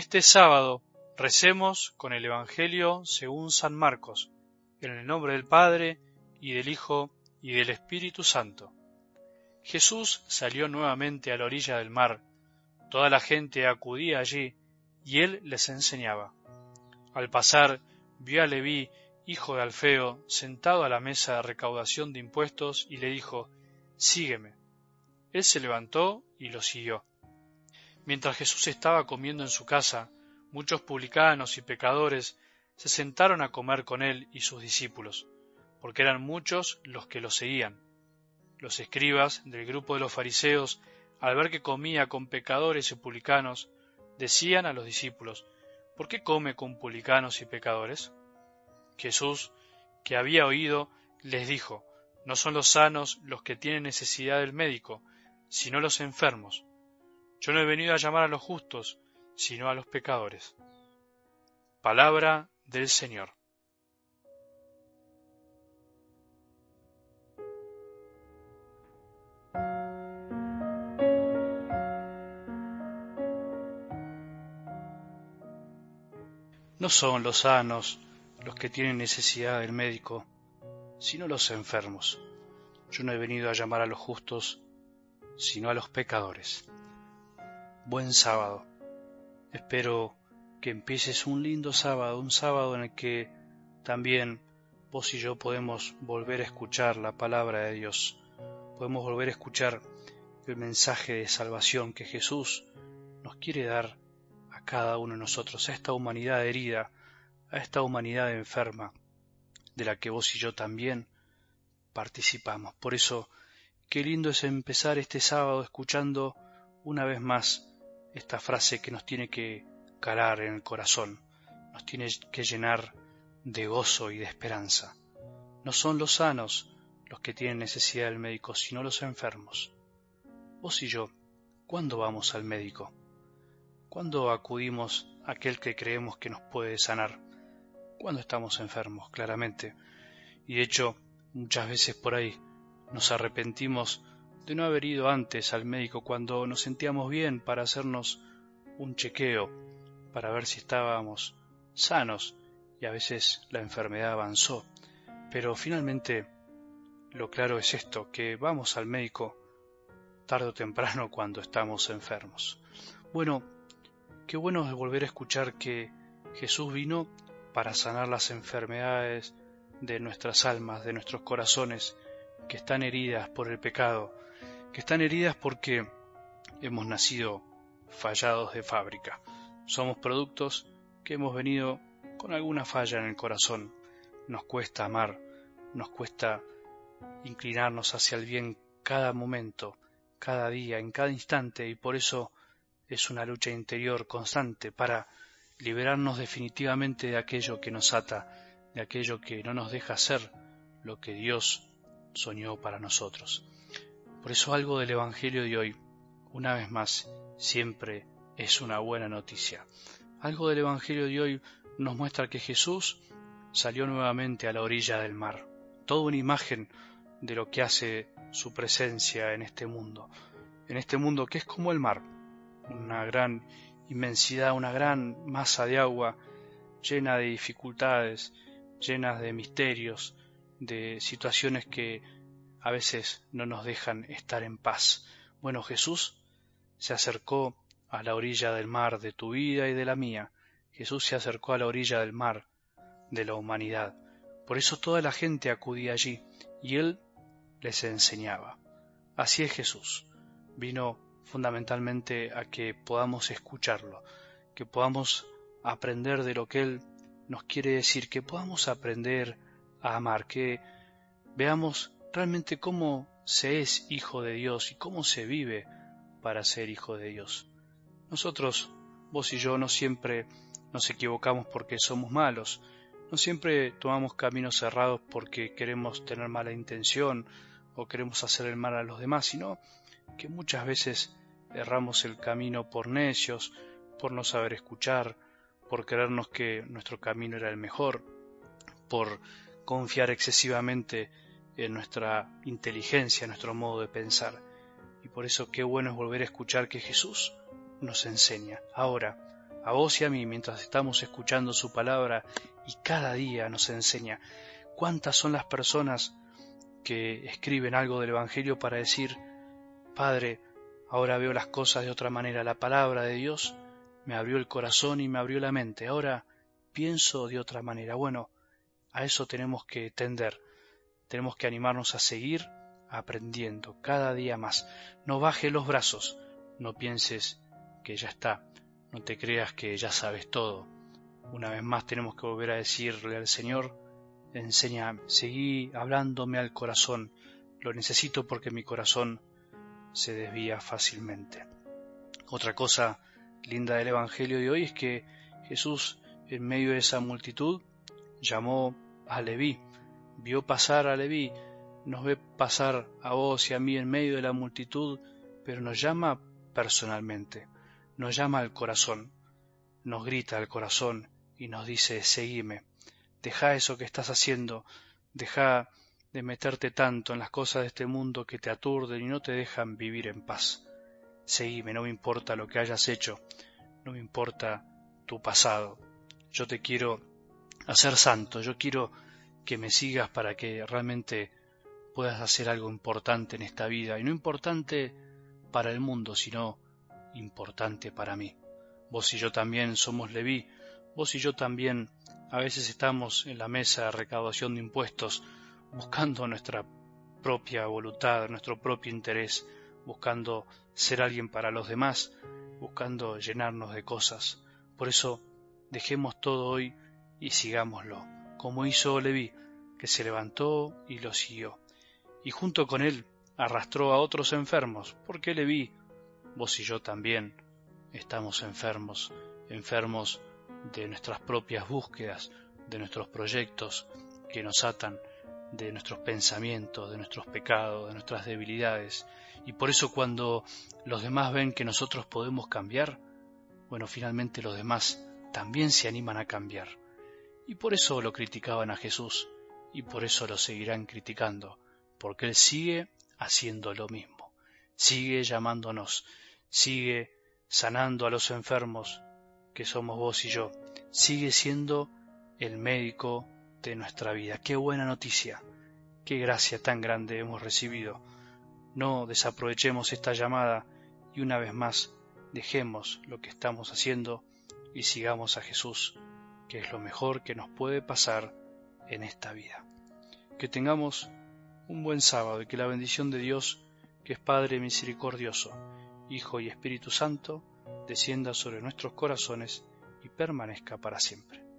este sábado recemos con el Evangelio según San Marcos, en el nombre del Padre, y del Hijo, y del Espíritu Santo. Jesús salió nuevamente a la orilla del mar. Toda la gente acudía allí, y él les enseñaba. Al pasar, vio a Leví, hijo de Alfeo, sentado a la mesa de recaudación de impuestos, y le dijo, Sígueme. Él se levantó y lo siguió. Mientras Jesús estaba comiendo en su casa, muchos publicanos y pecadores se sentaron a comer con él y sus discípulos, porque eran muchos los que lo seguían. Los escribas del grupo de los fariseos, al ver que comía con pecadores y publicanos, decían a los discípulos, ¿por qué come con publicanos y pecadores? Jesús, que había oído, les dijo, no son los sanos los que tienen necesidad del médico, sino los enfermos. Yo no he venido a llamar a los justos, sino a los pecadores. Palabra del Señor. No son los sanos los que tienen necesidad del médico, sino los enfermos. Yo no he venido a llamar a los justos, sino a los pecadores. Buen sábado. Espero que empieces un lindo sábado, un sábado en el que también vos y yo podemos volver a escuchar la palabra de Dios, podemos volver a escuchar el mensaje de salvación que Jesús nos quiere dar a cada uno de nosotros, a esta humanidad herida, a esta humanidad enferma, de la que vos y yo también participamos. Por eso, qué lindo es empezar este sábado escuchando una vez más esta frase que nos tiene que calar en el corazón, nos tiene que llenar de gozo y de esperanza. No son los sanos los que tienen necesidad del médico, sino los enfermos. Vos y yo, ¿cuándo vamos al médico? ¿Cuándo acudimos a aquel que creemos que nos puede sanar? cuando estamos enfermos, claramente. Y de hecho, muchas veces por ahí nos arrepentimos de no haber ido antes al médico cuando nos sentíamos bien para hacernos un chequeo, para ver si estábamos sanos, y a veces la enfermedad avanzó. Pero finalmente lo claro es esto, que vamos al médico tarde o temprano cuando estamos enfermos. Bueno, qué bueno es volver a escuchar que Jesús vino para sanar las enfermedades de nuestras almas, de nuestros corazones, que están heridas por el pecado, que están heridas porque hemos nacido fallados de fábrica. Somos productos que hemos venido con alguna falla en el corazón. Nos cuesta amar, nos cuesta inclinarnos hacia el bien cada momento, cada día, en cada instante, y por eso es una lucha interior constante para liberarnos definitivamente de aquello que nos ata, de aquello que no nos deja ser lo que Dios soñó para nosotros. Por eso algo del Evangelio de hoy, una vez más, siempre es una buena noticia. Algo del Evangelio de hoy nos muestra que Jesús salió nuevamente a la orilla del mar, toda una imagen de lo que hace su presencia en este mundo, en este mundo que es como el mar, una gran inmensidad, una gran masa de agua llena de dificultades, llenas de misterios, de situaciones que a veces no nos dejan estar en paz. Bueno, Jesús se acercó a la orilla del mar de tu vida y de la mía. Jesús se acercó a la orilla del mar de la humanidad. Por eso toda la gente acudía allí y él les enseñaba. Así es Jesús. Vino fundamentalmente a que podamos escucharlo, que podamos aprender de lo que Él nos quiere decir, que podamos aprender a amar, que veamos realmente cómo se es hijo de Dios y cómo se vive para ser hijo de Dios. Nosotros, vos y yo, no siempre nos equivocamos porque somos malos, no siempre tomamos caminos cerrados porque queremos tener mala intención o queremos hacer el mal a los demás, sino que muchas veces erramos el camino por necios, por no saber escuchar, por creernos que nuestro camino era el mejor, por confiar excesivamente en nuestra inteligencia, en nuestro modo de pensar. Y por eso qué bueno es volver a escuchar que Jesús nos enseña. Ahora, a vos y a mí mientras estamos escuchando su palabra y cada día nos enseña cuántas son las personas que escriben algo del Evangelio para decir, Padre, ahora veo las cosas de otra manera, la palabra de Dios me abrió el corazón y me abrió la mente, ahora pienso de otra manera. Bueno, a eso tenemos que tender, tenemos que animarnos a seguir aprendiendo cada día más. No bajes los brazos, no pienses que ya está, no te creas que ya sabes todo. Una vez más tenemos que volver a decirle al Señor, enséñame, seguí hablándome al corazón, lo necesito porque mi corazón se desvía fácilmente. Otra cosa linda del Evangelio de hoy es que Jesús, en medio de esa multitud, llamó a Leví, vio pasar a Leví, nos ve pasar a vos y a mí en medio de la multitud, pero nos llama personalmente, nos llama al corazón, nos grita al corazón y nos dice, seguime, deja eso que estás haciendo, deja de meterte tanto en las cosas de este mundo que te aturden y no te dejan vivir en paz. Seguime, no me importa lo que hayas hecho, no me importa tu pasado. Yo te quiero hacer santo, yo quiero que me sigas para que realmente puedas hacer algo importante en esta vida, y no importante para el mundo, sino importante para mí. Vos y yo también somos Leví, vos y yo también a veces estamos en la mesa de recaudación de impuestos buscando nuestra propia voluntad, nuestro propio interés, buscando ser alguien para los demás, buscando llenarnos de cosas. Por eso, dejemos todo hoy y sigámoslo, como hizo Leví, que se levantó y lo siguió. Y junto con él arrastró a otros enfermos, porque Leví, vos y yo también, estamos enfermos, enfermos de nuestras propias búsquedas, de nuestros proyectos que nos atan, de nuestros pensamientos, de nuestros pecados, de nuestras debilidades. Y por eso cuando los demás ven que nosotros podemos cambiar, bueno, finalmente los demás también se animan a cambiar. Y por eso lo criticaban a Jesús, y por eso lo seguirán criticando, porque Él sigue haciendo lo mismo, sigue llamándonos, sigue sanando a los enfermos, que somos vos y yo, sigue siendo el médico de nuestra vida. Qué buena noticia, qué gracia tan grande hemos recibido. No desaprovechemos esta llamada y una vez más dejemos lo que estamos haciendo y sigamos a Jesús, que es lo mejor que nos puede pasar en esta vida. Que tengamos un buen sábado y que la bendición de Dios, que es Padre misericordioso, Hijo y Espíritu Santo, descienda sobre nuestros corazones y permanezca para siempre.